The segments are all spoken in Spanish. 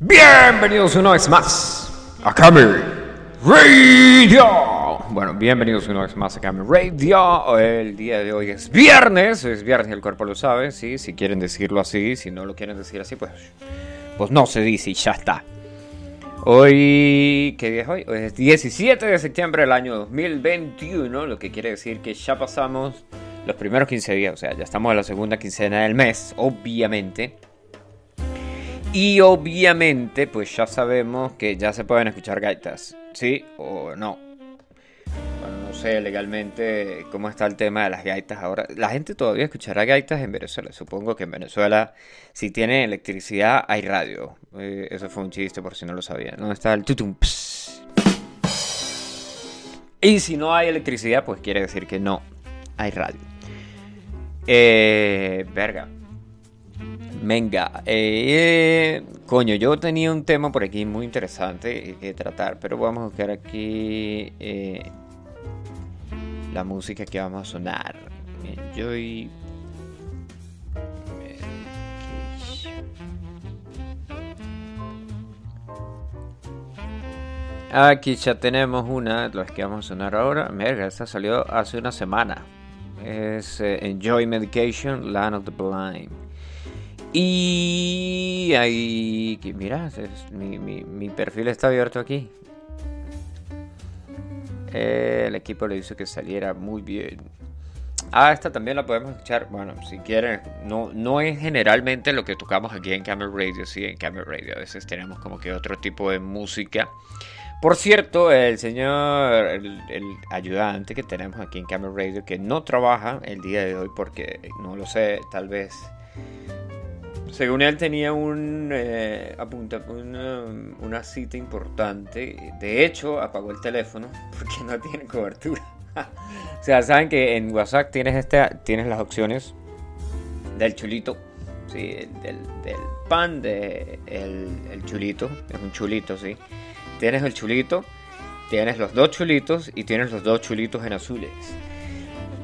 Bienvenidos una vez más a Camel Radio. Bueno, bienvenidos una vez más a Camel Radio. El día de hoy es viernes, es viernes, el cuerpo lo sabe, ¿sí? Si quieren decirlo así, si no lo quieren decir así, pues, pues no se dice y ya está. Hoy, ¿qué día es hoy? Hoy es 17 de septiembre del año 2021, lo que quiere decir que ya pasamos los primeros 15 días, o sea, ya estamos en la segunda quincena del mes, obviamente. Y obviamente, pues ya sabemos que ya se pueden escuchar gaitas, ¿sí o no? Bueno, no sé legalmente cómo está el tema de las gaitas ahora. La gente todavía escuchará gaitas en Venezuela. Supongo que en Venezuela, si tiene electricidad, hay radio. Eh, eso fue un chiste por si no lo sabían. ¿Dónde está el tutum? Y si no hay electricidad, pues quiere decir que no hay radio. Eh, verga. Venga, eh, coño, yo tenía un tema por aquí muy interesante que tratar, pero vamos a buscar aquí eh, la música que vamos a sonar. Enjoy. Aquí ya tenemos una de las que vamos a sonar ahora. Merga, esta salió hace una semana. Es eh, Enjoy Medication, Land of the Blind. Y ahí, mira, mi, mi, perfil está abierto aquí. el equipo le dice que saliera muy bien. Ah, esta también la podemos escuchar. Bueno, si quieren, no, no es generalmente lo que tocamos aquí en Camel Radio. Sí, en Camel Radio a veces tenemos como que otro tipo de música. Por cierto, el señor, el, ayudante que tenemos aquí en Camel Radio, que no trabaja el día de hoy porque no lo sé, tal vez. Según él tenía un eh, apunta, una, una cita importante. De hecho, apagó el teléfono porque no tiene cobertura. o sea, saben que en WhatsApp tienes, este, tienes las opciones del chulito. Sí, del, pan, de el chulito. Es un chulito, sí Tienes el chulito, tienes los dos chulitos y tienes los dos chulitos en azules.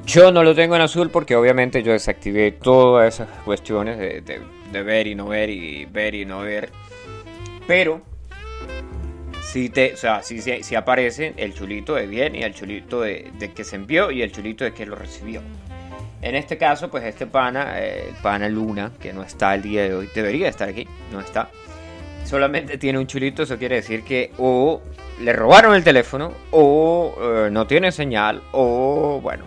Yo no lo tengo en azul porque obviamente yo desactivé todas esas cuestiones de, ver y no ver y ver y no ver. Pero si te, o sea, si, aparece el chulito de bien y el chulito de, que se envió y el chulito de que lo recibió. En este caso, pues este pana, el pana Luna, que no está el día de hoy, debería estar aquí, no está solamente tiene un chulito, eso quiere decir que o le robaron el teléfono o eh, no tiene señal o bueno,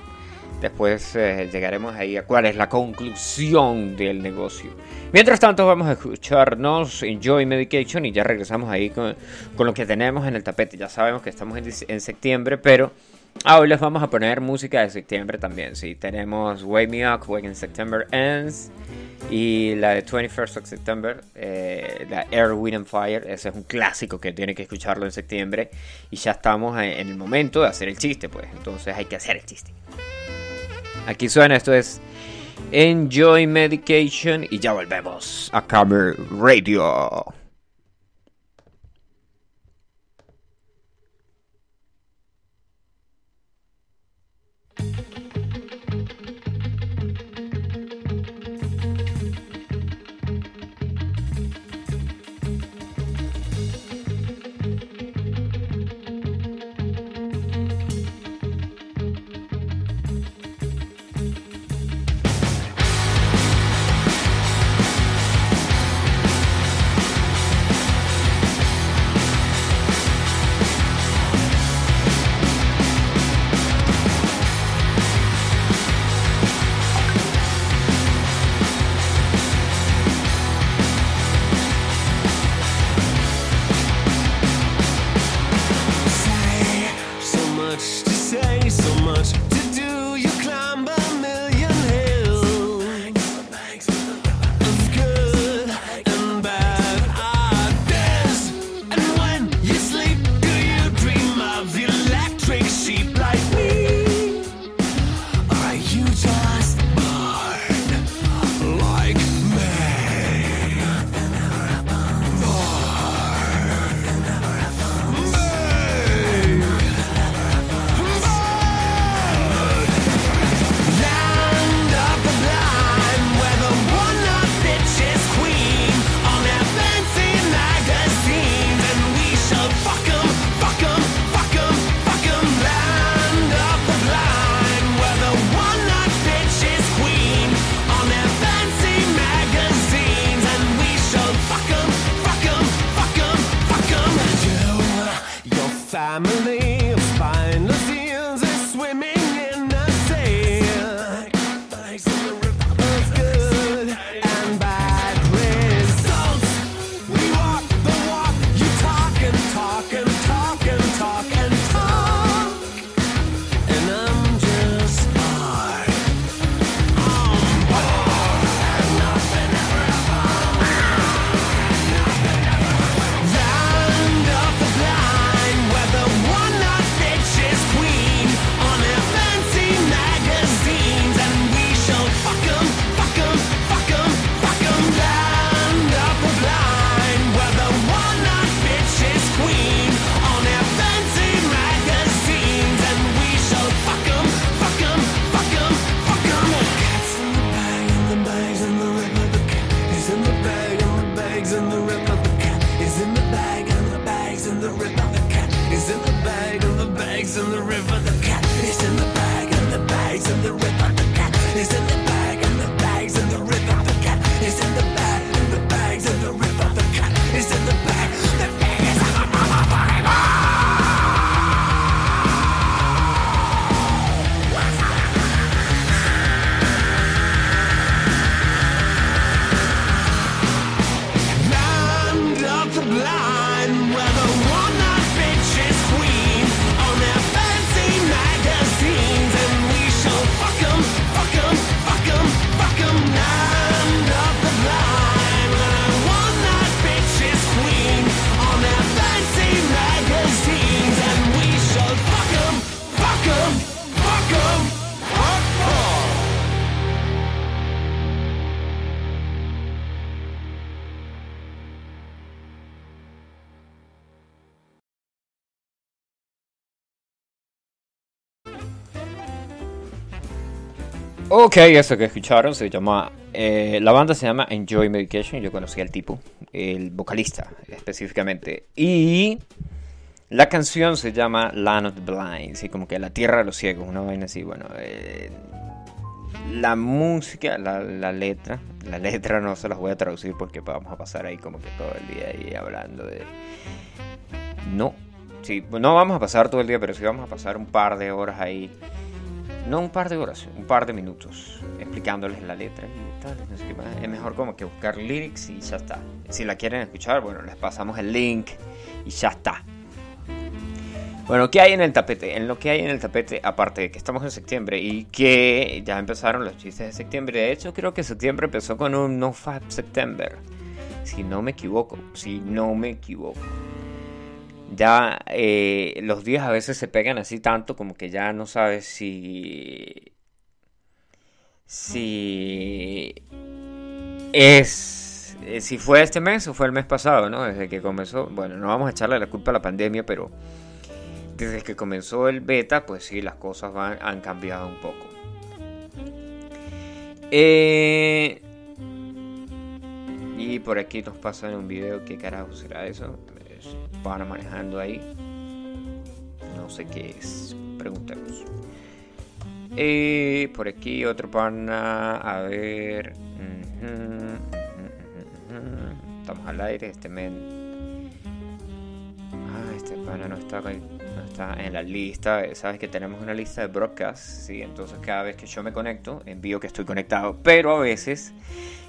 después eh, llegaremos ahí a cuál es la conclusión del negocio. Mientras tanto vamos a escucharnos Enjoy Medication y ya regresamos ahí con, lo que tenemos en el tapete. Ya sabemos que estamos en, en septiembre, pero hoy les vamos a poner música de septiembre también. Sí, tenemos Wake Me Up When September Ends y la de 21st of September, eh, la Air, Wind and Fire. Ese es un clásico que tiene que escucharlo en septiembre. Y ya estamos en el momento de hacer el chiste, pues. Entonces hay que hacer el chiste. Aquí suena, esto es Enjoy Medication y ya volvemos a Camera Radio. say so much. Ok, eso que escucharon se llama. Eh, la banda se llama Enjoy Medication. Yo conocí al tipo, el vocalista específicamente. Y la canción se llama Land of the Blind, sí, como que la tierra de los ciegos, una vaina así. Bueno, eh, la música, la, la, letra, la letra no se las voy a traducir porque vamos a pasar ahí como que todo el día ahí hablando de. No, sí, no vamos a pasar todo el día, pero sí vamos a pasar un par de horas ahí no un par de horas, un par de minutos explicándoles la letra y tal. Es mejor como que buscar lyrics y ya está. Si la quieren escuchar, bueno, les pasamos el link y ya está. Bueno, ¿qué hay en el tapete? En lo que hay en el tapete, aparte de que estamos en septiembre y que ya empezaron los chistes de septiembre. De hecho, creo que septiembre empezó con un No Fab September. Si no me equivoco, si no me equivoco ya eh, los días a veces se pegan así tanto como que ya no sabes si si es eh, si fue este mes o fue el mes pasado, ¿no? Desde que comenzó, bueno, no vamos a echarle la culpa a la pandemia, pero desde que comenzó el beta, pues sí, las cosas van, han cambiado un poco. Eh, y por aquí nos pasan un video, ¿qué carajo será eso? Van manejando ahí. No sé qué es. Preguntemos. Y por aquí otro pana. A ver. Estamos al aire. Este men. Ah, este pana no está, no está en la lista. Sabes que tenemos una lista de broadcast. Sí, entonces cada vez que yo me conecto, envío que estoy conectado. Pero a veces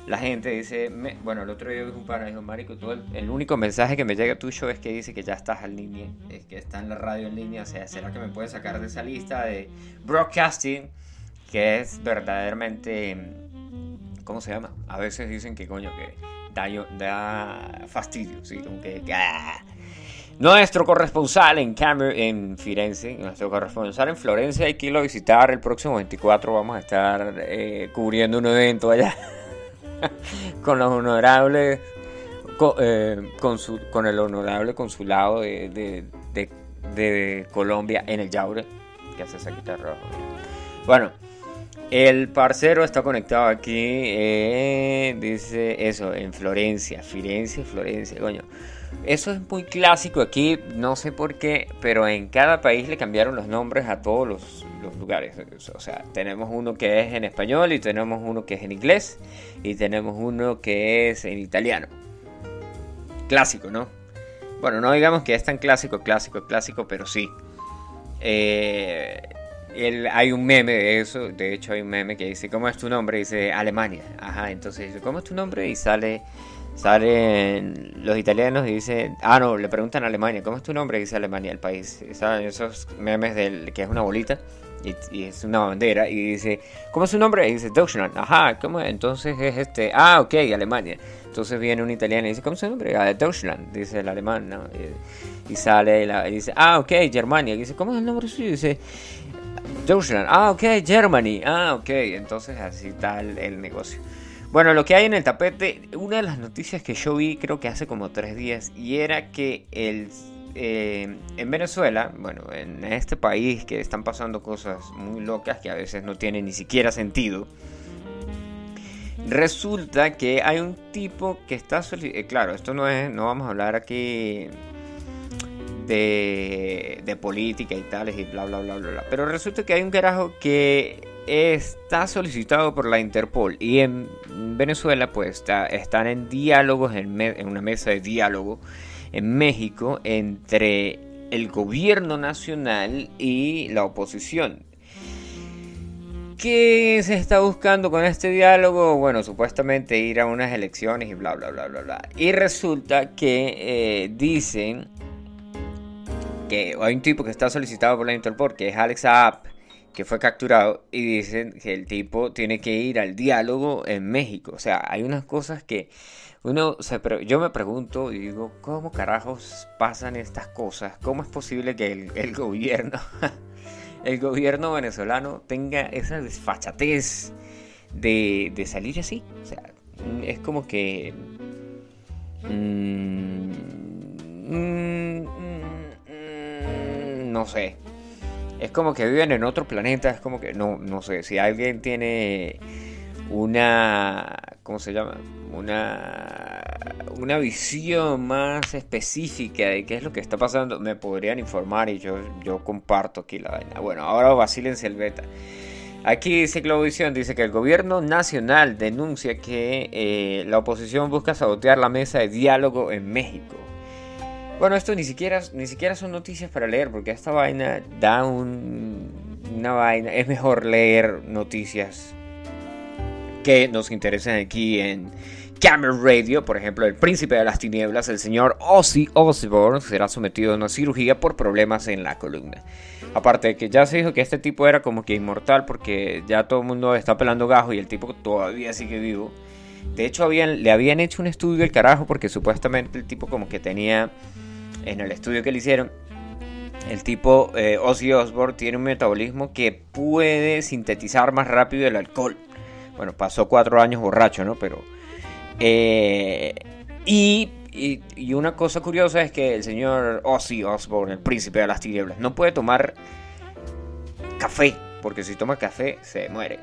la gente dice, bueno, el otro día vi un pana dijo, Marico, todo el, único mensaje que me llega tuyo es que dice que ya estás en línea, es que está en la radio en línea, o sea, ¿será que me puedes sacar de esa lista de broadcasting? Que es verdaderamente, ¿cómo se llama? A veces dicen que coño, que da, da fastidio, ¿sí? Como que, ah. Nuestro corresponsal en, en Firenze, nuestro corresponsal en Florencia, hay que irlo a visitar el próximo 24. Vamos a estar eh, cubriendo un evento allá. con los honorables eh, con, el honorable consulado de, Colombia en el Yaure que hace esa guitarra bueno el parcero está conectado aquí eh, dice eso en Florencia Firenze Florencia coño eso es muy clásico aquí, no sé por qué, pero en cada país le cambiaron los nombres a todos los, lugares. O sea, tenemos uno que es en español y tenemos uno que es en inglés y tenemos uno que es en italiano. Clásico, ¿no? Bueno, no digamos que es tan clásico, clásico, clásico, pero sí. Eh, hay un meme de eso, de hecho hay un meme que dice, ¿cómo es tu nombre? dice Alemania. Ajá, entonces dice, ¿cómo es tu nombre? Y sale salen los italianos y dicen, ah, no, le preguntan a Alemania, ¿cómo es tu nombre? Y dice Alemania, el país. ¿Saben esos memes del que es una bolita y, es una bandera? Y dice, ¿cómo es su nombre? Y dice Deutschland, ajá, ¿cómo es? Entonces es este, ah, ok, Alemania. Entonces viene un italiano y dice, ¿cómo es su nombre? Ah, Deutschland, dice el alemán, ¿no? Y, sale y dice, ah, ok, Germania. Y dice, ¿cómo es el nombre suyo? Y dice, Deutschland, ah, ok, Germany, ah, ok. Entonces así tal el negocio. Bueno, lo que hay en el tapete, una de las noticias que yo vi creo que hace como tres días, y era que el, eh, en Venezuela, bueno, en este país que están pasando cosas muy locas que a veces no tienen ni siquiera sentido, resulta que hay un tipo que está... Eh, claro, esto no es, no vamos a hablar aquí de, de política y tales y bla, bla, bla, bla, bla. Pero resulta que hay un carajo que está solicitado por la Interpol y en Venezuela pues están en diálogos, en, en una mesa de diálogo en México entre el gobierno nacional y la oposición. ¿Qué se está buscando con este diálogo? Bueno, supuestamente ir a unas elecciones y bla, bla, bla, bla, bla. Y resulta que eh, dicen que hay un tipo que está solicitado por la Interpol, que es Alex App, que fue capturado, y dicen que el tipo tiene que ir al diálogo en México. O sea, hay unas cosas que uno se yo me pregunto y digo, ¿cómo carajos pasan estas cosas? ¿Cómo es posible que el, gobierno el gobierno venezolano tenga esa desfachatez de, de salir así. O sea, es como que... Mm, mm, mm, no sé. Es como que viven en otro planeta. Es como que no, no sé. Si alguien tiene una. ¿Cómo se llama? Una. Una visión más específica de qué es lo que está pasando, me podrían informar y yo, yo comparto aquí la vaina. Bueno, ahora vacílense el beta. Aquí dice Globovisión, dice que el gobierno nacional denuncia que eh, la oposición busca sabotear la mesa de diálogo en México. Bueno, esto ni siquiera, ni siquiera son noticias para leer, porque esta vaina da un, una vaina. Es mejor leer noticias que nos interesan aquí en Camera Radio. Por ejemplo, el príncipe de las tinieblas, el señor Ozzy Osbourne, será sometido a una cirugía por problemas en la columna. Aparte de que ya se dijo que este tipo era como que inmortal porque ya todo el mundo está pelando gajo y el tipo todavía sigue vivo. De hecho, le habían hecho un estudio del carajo porque supuestamente el tipo como que tenía en el estudio que le hicieron el tipo eh, Ozzy Osbourne tiene un metabolismo que puede sintetizar más rápido el alcohol. Bueno, pasó cuatro años borracho, ¿no? Pero... Eh, y, y, una cosa curiosa es que el señor Ozzy Osbourne, el príncipe de las tinieblas, no puede tomar café, porque si toma café se muere.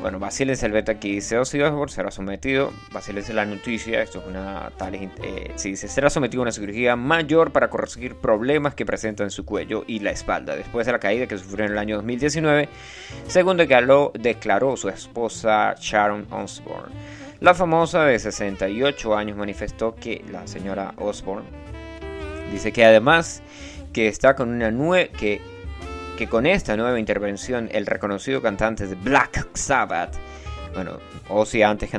Bueno, vacílense el aquí dice Ozzy Osbourne será sometido, vacílense la noticia, esto es una tal, eh, será sometido a una cirugía mayor para corregir problemas que presenta en su cuello y la espalda, después de la caída que sufrió en el año 2019, según declaró, declaró su esposa Sharon Osbourne. La famosa de 68 años manifestó que la señora Osbourne dice que además que está con una nueva que que con esta nueva intervención el reconocido cantante de Black Sabbath, bueno, Ozzy antes,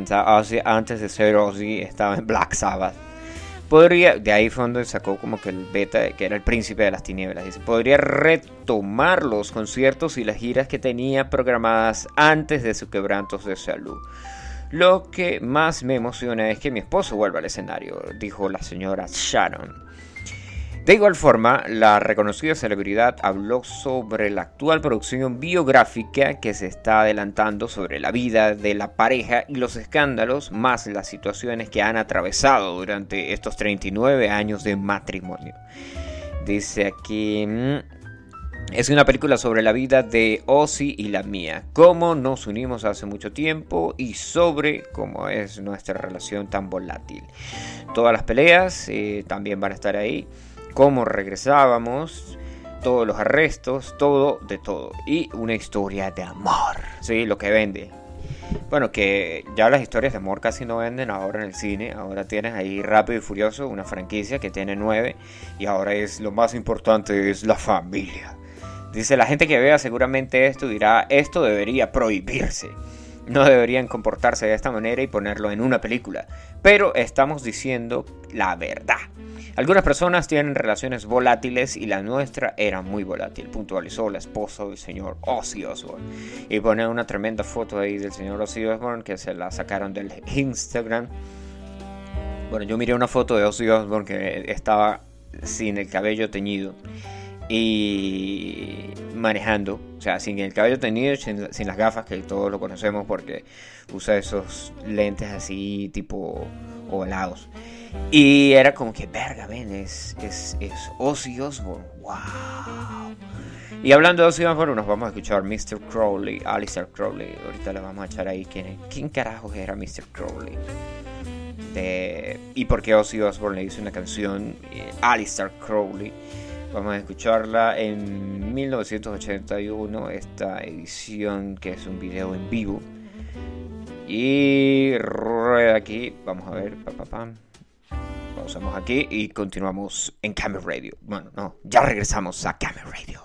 antes de ser Ozzy estaba en Black Sabbath, podría, de ahí fondo sacó como que el beta, que era el príncipe de las tinieblas, dice, podría retomar los conciertos y las giras que tenía programadas antes de su quebrantos de salud. Lo que más me emociona es que mi esposo vuelva al escenario, dijo la señora Sharon. De igual forma, la reconocida celebridad habló sobre la actual producción biográfica que se está adelantando sobre la vida de la pareja y los escándalos, más las situaciones que han atravesado durante estos 39 años de matrimonio. Dice aquí... Mm, es una película sobre la vida de Ozzy y la mía, cómo nos unimos hace mucho tiempo y sobre cómo es nuestra relación tan volátil. Todas las peleas eh, también van a estar ahí cómo regresábamos, todos los arrestos, todo de todo. Y una historia de amor, ¿sí? Lo que vende. Bueno, que ya las historias de amor casi no venden ahora en el cine. Ahora tienes ahí Rápido y Furioso, una franquicia que tiene nueve. Y ahora es lo más importante, es la familia. Dice, la gente que vea seguramente esto dirá, esto debería prohibirse. No deberían comportarse de esta manera y ponerlo en una película. Pero estamos diciendo la verdad. Algunas personas tienen relaciones volátiles y la nuestra era muy volátil, puntualizó la esposa del señor Ozzy Osbourne. Y pone una tremenda foto ahí del señor Ozzy Osbourne que se la sacaron del Instagram. Bueno, yo miré una foto de Ozzy Osbourne que estaba sin el cabello teñido y manejando, o sea, sin el cabello teñido, sin, las gafas, que todos lo conocemos porque usa esos lentes así tipo ovalados. Y era como que, verga, ven, es, es, es Ozzy Osbourne. ¡Wow! Y hablando de Ozzy Osbourne, nos vamos a escuchar Mr. Crowley, Alistair Crowley. Ahorita le vamos a echar ahí quién, quién carajos era Mr. Crowley. Y por qué Ozzy Osbourne le hizo una canción, eh, Alistair Crowley. Vamos a escucharla en 1981, esta edición que es un video en vivo. Y rueda aquí, vamos a ver, pa, pa. Pausamos aquí y continuamos en Camera Radio. Bueno, no, ya regresamos a Camera Radio.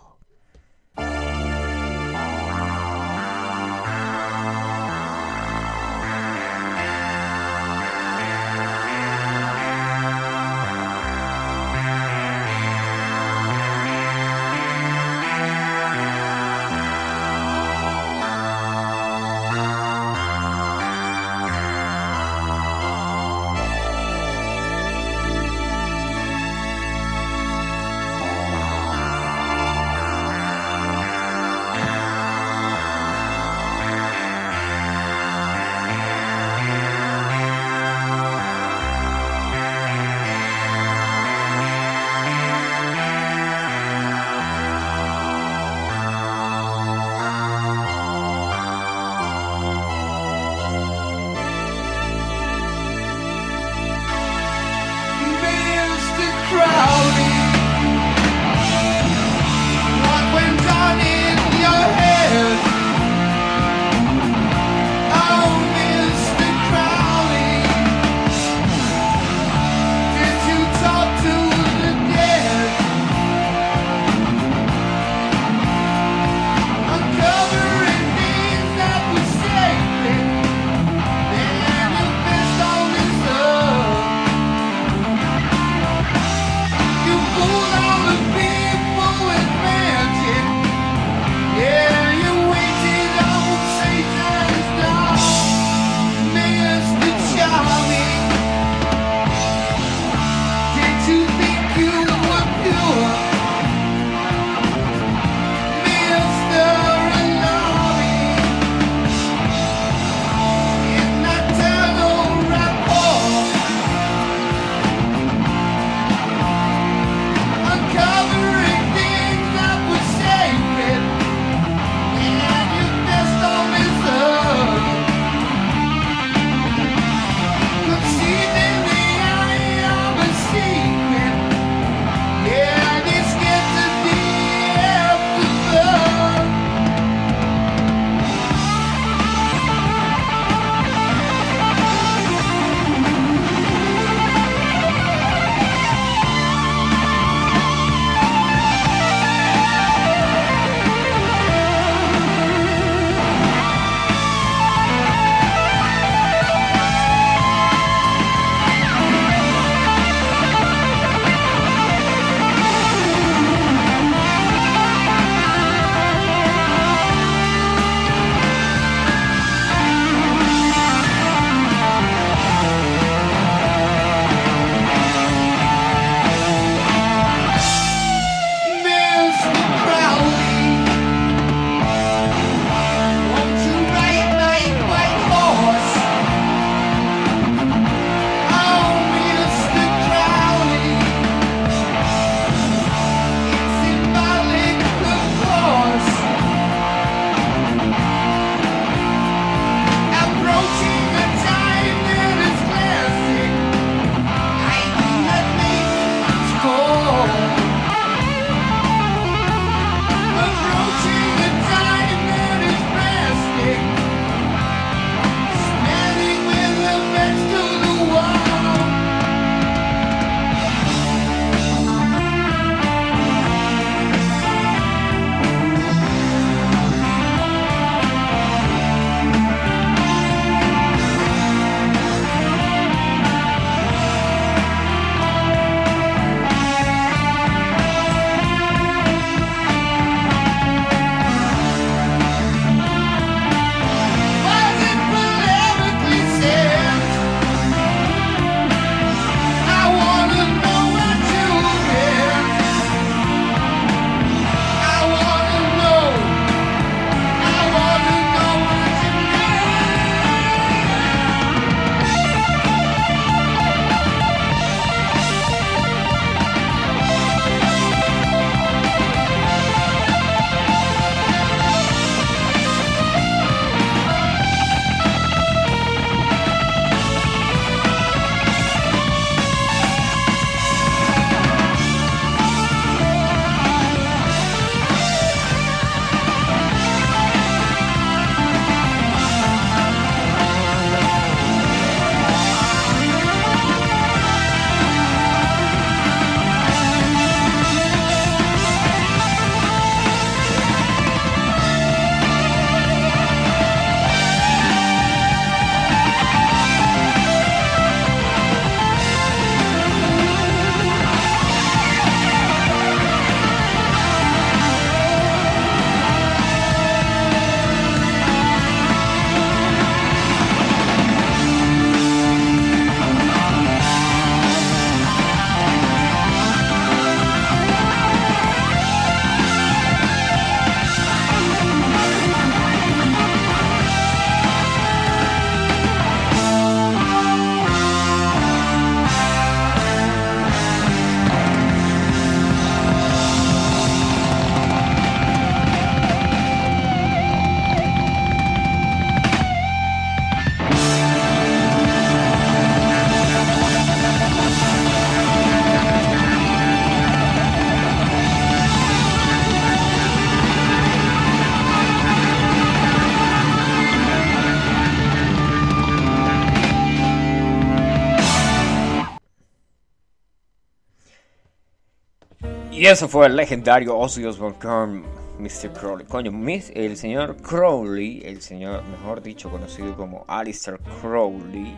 Eso fue el legendario Ozzy Osbourne con Mr. Crowley. Coño, el señor Crowley, el señor, mejor dicho, conocido como Alistair Crowley.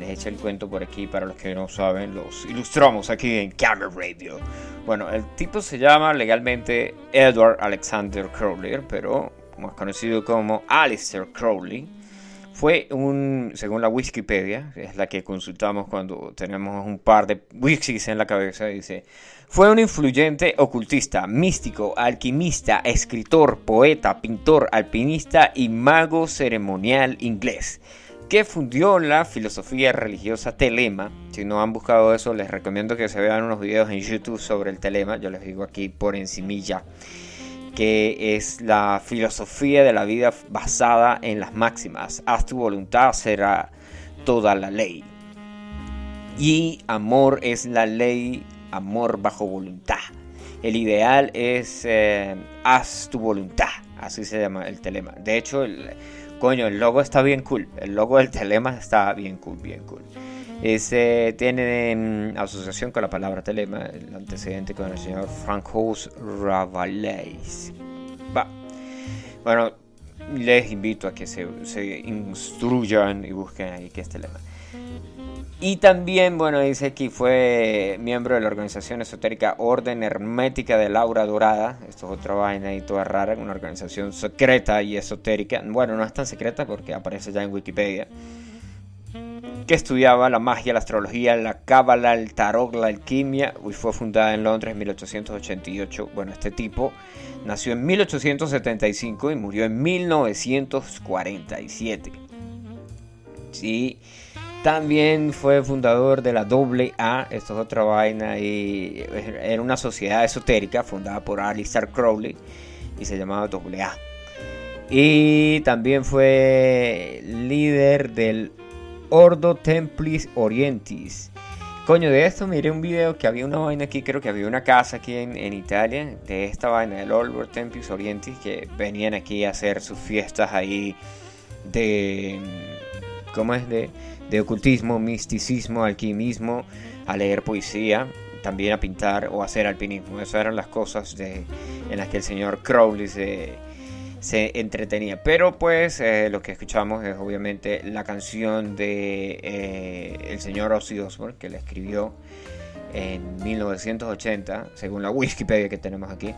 Les eché el cuento por aquí para los que no saben, los ilustramos aquí en Camera Radio. Bueno, el tipo se llama legalmente Edward Alexander Crowley, pero más conocido como Alistair Crowley. Fue un, según la Wikipedia, es la que consultamos cuando tenemos un par de wikis en la cabeza, dice, fue un influyente ocultista, místico, alquimista, escritor, poeta, pintor, alpinista y mago ceremonial inglés, que fundió la filosofía religiosa telema. Si no han buscado eso, les recomiendo que se vean unos videos en YouTube sobre el telema, yo les digo aquí por encimilla que es la filosofía de la vida basada en las máximas. Haz tu voluntad será toda la ley. Y amor es la ley, amor bajo voluntad. El ideal es eh, haz tu voluntad, así se llama el telema. De hecho, el, coño, el logo está bien cool. El logo del telema está bien cool, bien cool. Ese tiene mm, asociación con la palabra telema, el antecedente con el señor Francois Rabelais. Va. Bueno, les invito a que se, instruyan y busquen ahí qué es telema. Y también, bueno, dice que fue miembro de la organización esotérica Orden Hermética de Laura Dorada. Esto es otra vaina y toda rara, una organización secreta y esotérica. Bueno, no es tan secreta porque aparece ya en Wikipedia que estudiaba la magia, la astrología, la cábala, el tarot, la alquimia y fue fundada en Londres en 1888. Bueno, este tipo nació en 1875 y murió en 1947. Sí, también fue fundador de la AA, esto es otra vaina, era una sociedad esotérica fundada por Alistair Crowley y se llamaba AA. Y también fue líder del Ordo Templis Orientis. Coño, de esto miré un video que había una vaina aquí, creo que había una casa aquí en, Italia, de esta vaina del Ordo Templis Orientis, que venían aquí a hacer sus fiestas ahí de... ¿Cómo es? De, de ocultismo, misticismo, alquimismo, a leer poesía, también a pintar o hacer alpinismo. Esas eran las cosas de, en las que el señor Crowley se se entretenía. Pero pues eh, lo que escuchamos es obviamente la canción de eh, el señor Ozzy Osbourne que la escribió en 1980, según la Wikipedia que tenemos aquí.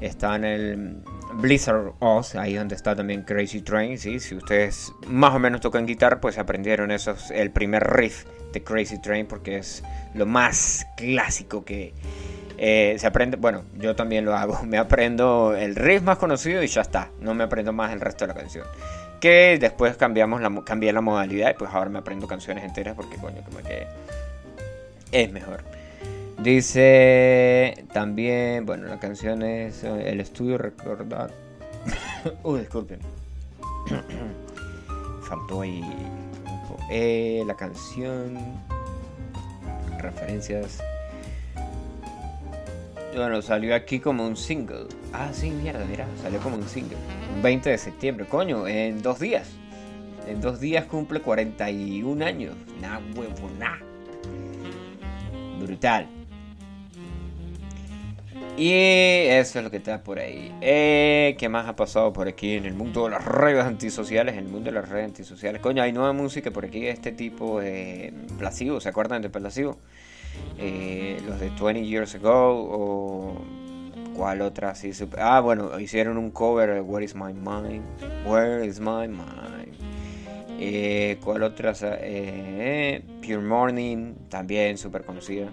Está en el Blizzard Oz, ahí donde está también Crazy Train. ¿sí? Si ustedes más o menos tocan guitarra, pues aprendieron esos, el primer riff de Crazy Train porque es lo más clásico que, eh, se aprende, bueno, yo también lo hago, me aprendo el riff más conocido y ya está, no me aprendo más el resto de la canción. Que después cambiamos la, cambié la modalidad y pues ahora me aprendo canciones enteras porque coño, como que es mejor. Dice también, bueno, la canción es eh, el estudio recordar. Uy, disculpen. Faltó ahí eh, la canción. Referencias. Bueno, salió aquí como un single. Ah, sí, mierda, mira, salió como un single. 20 de septiembre, coño, en dos días. En dos días cumple 41 años. Nah, huevo, nah. Brutal. Y eso es lo que está por ahí. Eh, ¿Qué más ha pasado por aquí en el mundo de las redes antisociales? En el mundo de las redes antisociales. Coño, hay nueva música por aquí este tipo de Placebo. ¿Se acuerdan de Placebo? Eh, los de 20 Years Ago o cuál otra así ah bueno hicieron un cover de Where is my mind Where is my mind. Eh, cuál otra eh, Pure Morning también súper conocida.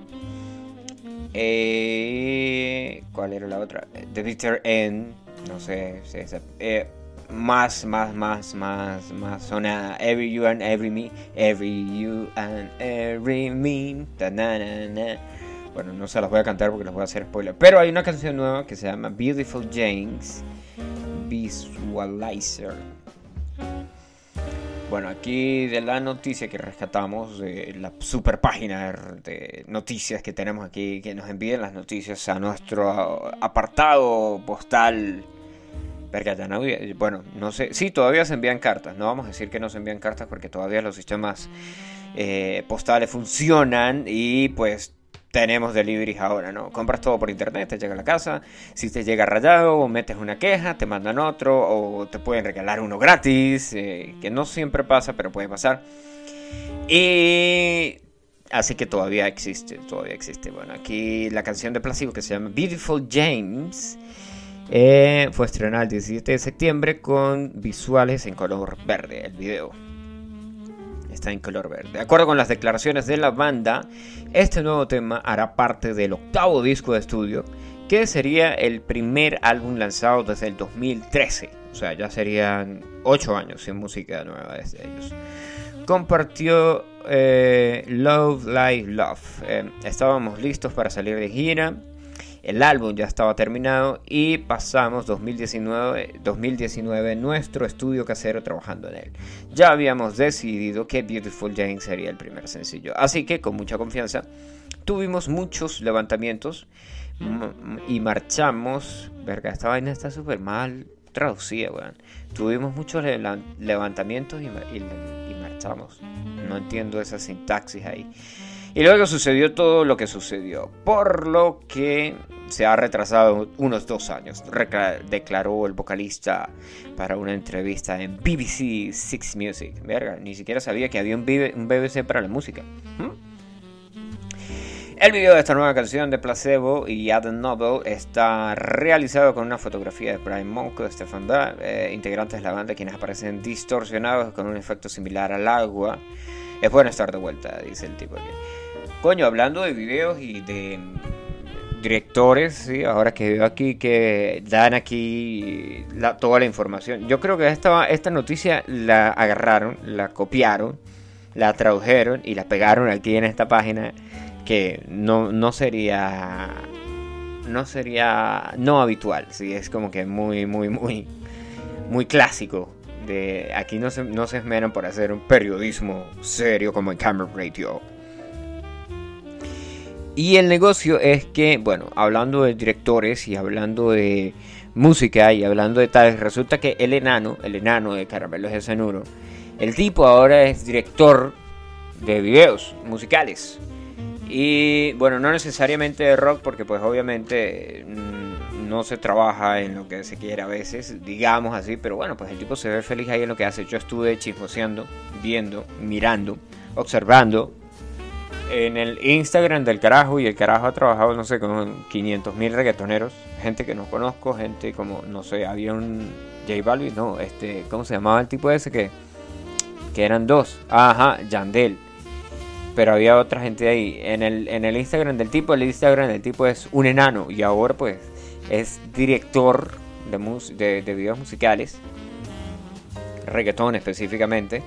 Cuál era la otra The Bitter End no sé, más, más, más, más, más zona Every You and Every Me, Every You and Every Me. Bueno, no se las voy a cantar porque les voy a hacer spoiler. Pero hay una canción nueva que se llama Beautiful James Visualizer. Bueno, aquí de la noticia que rescatamos, de la super página de noticias que tenemos aquí, que nos envíen las noticias a nuestro apartado postal bueno, no sé, sí, todavía se envían cartas, no vamos a decir que no se envían cartas porque todavía los sistemas eh, postales funcionan y pues tenemos deliveries ahora, ¿no? Compras todo por internet, te llega a la casa, si te llega rayado, metes una queja, te mandan otro, o te pueden regalar uno gratis, eh, que no siempre pasa, pero puede pasar. Y así que todavía existe, todavía existe. Bueno, aquí la canción de Placebo que se llama Beautiful James. Eh, fue estrenada el 17 de septiembre con visuales en color verde, el video está en color verde. De acuerdo con las declaraciones de la banda, este nuevo tema hará parte del octavo disco de estudio, que sería el primer álbum lanzado desde el 2013. O sea, ya serían 8 años sin música nueva desde ellos. Compartió eh, Love Live Love. Eh, estábamos listos para salir de gira el álbum ya estaba terminado y pasamos 2019, 2019 nuestro estudio casero trabajando en él. Ya habíamos decidido que Beautiful Jane sería el primer sencillo, así que con mucha confianza tuvimos muchos levantamientos y marchamos. Verga, esta vaina está súper mal traducida, weón. Tuvimos muchos levantamientos y marchamos. No entiendo esa sintaxis ahí. Y luego sucedió todo lo que sucedió, por lo que se ha retrasado unos dos años, declaró el vocalista para una entrevista en BBC Six Music. Verga, ni siquiera sabía que había un, BBC para la música. ¿Mm? El video de esta nueva canción de Placebo y Adam Noble está realizado con una fotografía de Brian Monk de Stefan Bell, eh, integrantes de la banda quienes aparecen distorsionados con un efecto similar al agua. Es bueno estar de vuelta, dice el tipo. Coño, hablando de videos y de directores, ¿sí? ahora que veo aquí que dan aquí toda la información. Yo creo que esta, esta noticia la agarraron, la copiaron, la tradujeron y la pegaron aquí en esta página que no, no sería no sería no habitual, ¿sí? es como que muy muy muy muy clásico. De, aquí no se, no se esmeran por hacer un periodismo serio como en Camera Radio. Y el negocio es que, bueno, hablando de directores y hablando de música y hablando de tales, resulta que el enano, el enano de Caramelos de Cenuro, el tipo ahora es director de videos musicales. Y bueno, no necesariamente de rock, porque pues obviamente mm, no se trabaja en lo que se quiere a veces, digamos así, pero bueno, pues el tipo se ve feliz ahí en lo que hace. Yo estuve chismoseando, viendo, mirando, observando en el Instagram del carajo y el carajo ha trabajado, no sé, con 500 mil reggaetoneros, gente que no conozco, gente como, no sé, había un J Balvin, no, este, ¿cómo se llamaba el tipo ese que, que eran dos? Ajá, Yandel. Pero había otra gente ahí. En el, en el Instagram del tipo, el Instagram del tipo es un enano y ahora pues es director de, de, de videos musicales, reggaetón específicamente.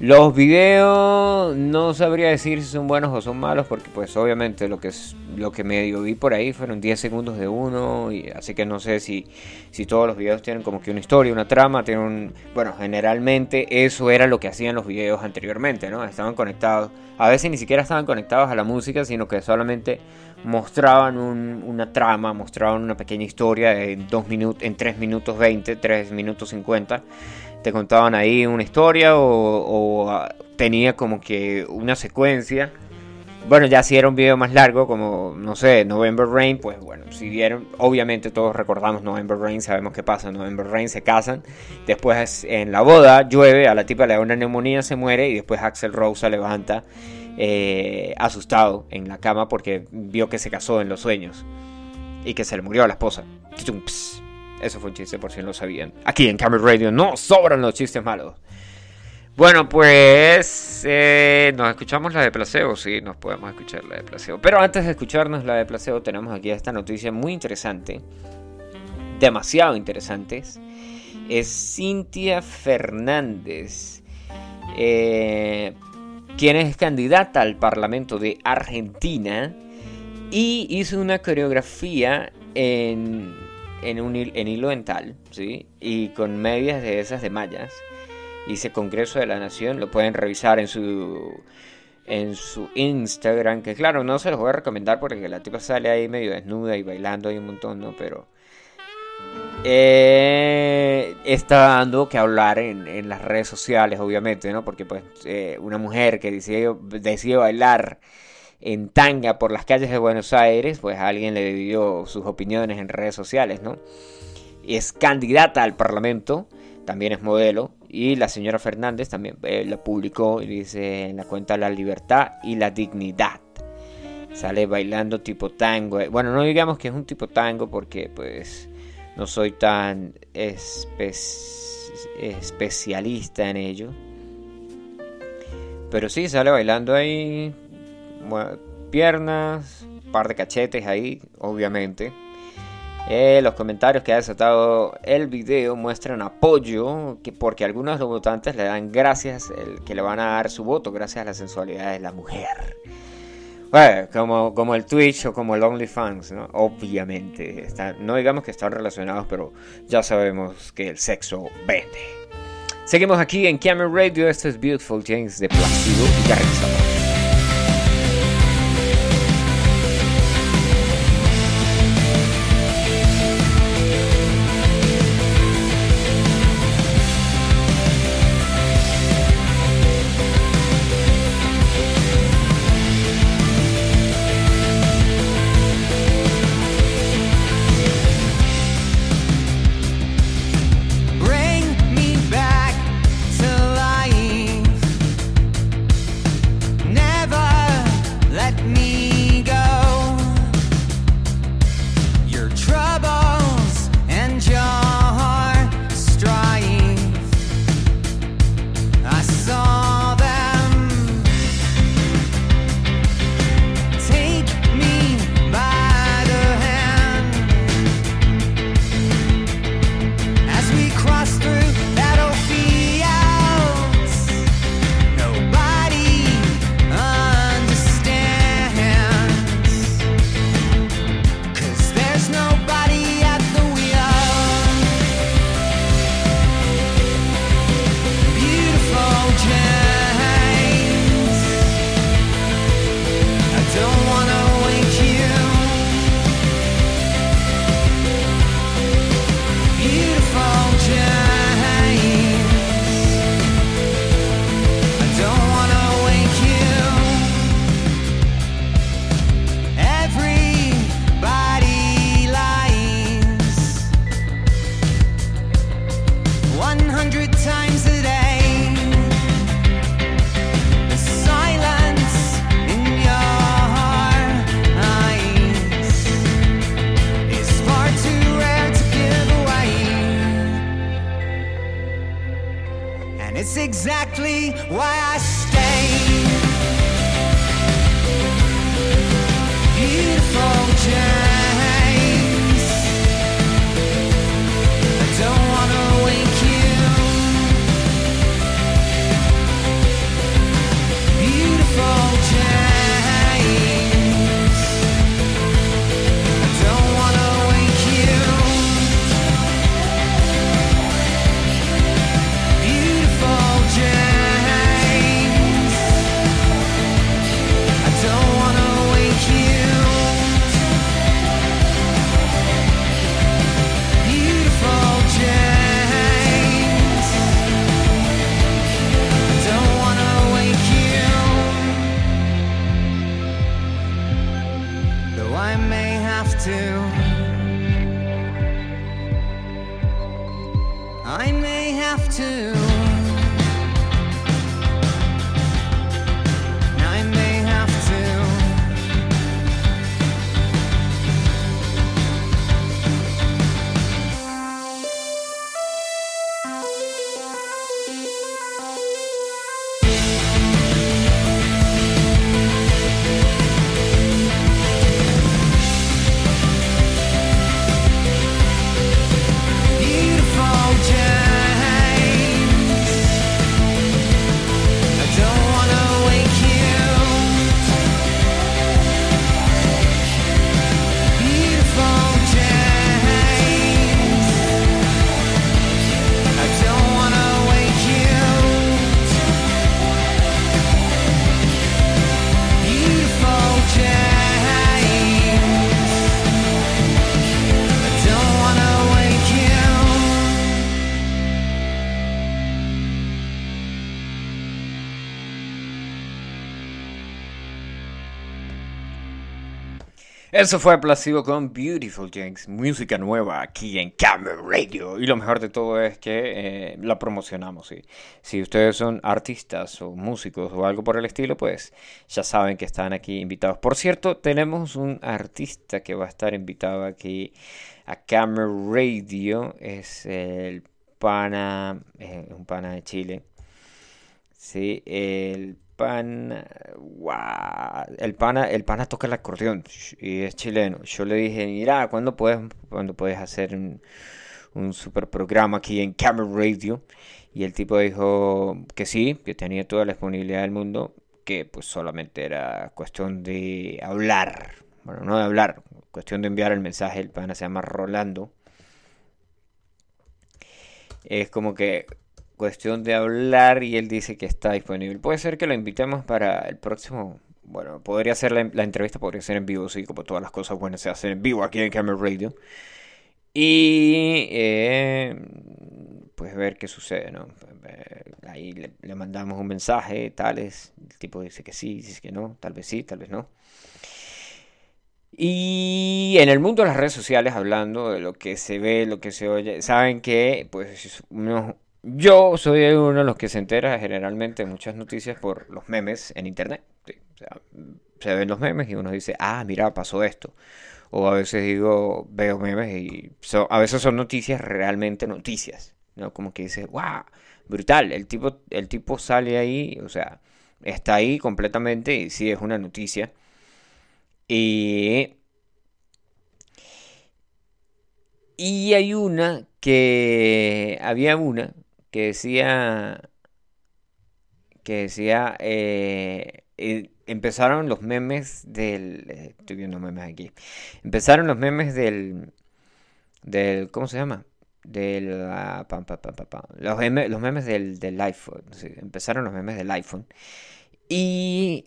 Los videos no sabría decir si son buenos o son malos porque pues obviamente lo que es lo que medio vi por ahí fueron 10 segundos de uno y así que no sé si, si todos los videos tienen como que una historia, una trama, tienen un, bueno, generalmente eso era lo que hacían los videos anteriormente, ¿no? Estaban conectados, a veces ni siquiera estaban conectados a la música, sino que solamente mostraban una trama, mostraban una pequeña historia en dos minutos, en 3 minutos 20, 3 minutos 50 te contaban ahí una historia o, ah, tenía como que una secuencia. Bueno, ya si era un video más largo, como, no sé, November Rain, pues bueno, si vieron, obviamente todos recordamos November Rain, sabemos qué pasa, November Rain se casan, después en la boda llueve, a la tipa le da una neumonía, se muere y después Axel Rose se levanta eh, asustado en la cama porque vio que se casó en los sueños y que se le murió a la esposa. Eso fue un chiste por si no lo sabían. Aquí en Camera Radio no sobran los chistes malos. Bueno, pues eh, nos escuchamos la de placebo, sí, nos podemos escuchar la de placebo. Pero antes de escucharnos la de placebo, tenemos aquí esta noticia muy interesante, demasiado interesante. Es Cintia Fernández, eh, quien es candidata al Parlamento de Argentina y hizo una coreografía en en, un, en hilo dental, ¿sí? Y con medias de esas de mallas. Dice Congreso de la Nación, lo pueden revisar en su en su Instagram, que claro, no se los voy a recomendar porque la tipa sale ahí medio desnuda y bailando ahí un montón, ¿no? Pero eh, está dando que hablar en, las redes sociales, obviamente, ¿no? Porque pues eh, una mujer que decide, decide bailar en tanga por las calles de Buenos Aires, pues alguien le dio sus opiniones en redes sociales, ¿no? Es candidata al Parlamento, también es modelo, y la señora Fernández también eh, la publicó y dice en la cuenta La Libertad y la Dignidad. Sale bailando tipo tango. Bueno, no digamos que es un tipo tango porque pues no soy tan especialista en ello. Pero sí, sale bailando ahí. Piernas, par de cachetes ahí, obviamente. Eh, los comentarios que ha desatado el video muestran apoyo que porque algunos de los votantes le dan gracias, el, que le van a dar su voto gracias a la sensualidad de la mujer. Como, como el Twitch o como el OnlyFans. Obviamente. no digamos que están relacionados, pero ya sabemos que el sexo vende. Seguimos aquí en Camera Radio. Esto es Beautiful James de Placido y ya Eso fue Placebo con Beautiful Jinx, música nueva aquí en Camera Radio. Y lo mejor de todo es que eh, la promocionamos. ¿sí? Si ustedes son artistas o músicos o algo por el estilo, pues ya saben que están aquí invitados. Por cierto, tenemos un artista que va a estar invitado aquí a Camera Radio. Es el pana, eh, un pana de Chile. Sí, el el pana, el pana toca el acordeón y es chileno. Yo le dije, mira, ¿cuándo puedes, cuando puedes hacer un, un super programa aquí en Camera Radio? Y el tipo dijo que sí, que tenía toda la disponibilidad del mundo, que pues solamente era cuestión de hablar. Bueno, no de hablar, cuestión de enviar el mensaje. El pana se llama Rolando. Es como que cuestión de hablar y él dice que está disponible. Puede ser que lo invitemos para el próximo. Bueno, podría ser la, entrevista, podría ser en vivo, sí, como todas las cosas buenas se hacen en vivo aquí en Camera Radio. Y eh, pues ver qué sucede, ¿no? Eh, ahí le, mandamos un mensaje, tales. El tipo dice que sí, dice que no, tal vez sí, tal vez no. Y en el mundo de las redes sociales, hablando de lo que se ve, lo que se oye, saben que pues uno, yo soy uno de los que se entera generalmente muchas noticias por los memes en internet. se ven los memes y uno dice, ah, mira, pasó esto. O a veces digo, veo memes y a veces son noticias realmente noticias. ¿no? Como que dice, wow, brutal. El tipo, el tipo sale ahí, o sea, está ahí completamente y sí es una noticia. Y y hay una que había una que decía, que decía, eh, eh, empezaron los memes del, eh, estoy viendo memes aquí, empezaron los memes del, del, ¿cómo se llama? Del, ah, los, los, memes del, del iPhone, empezaron los memes del iPhone. Y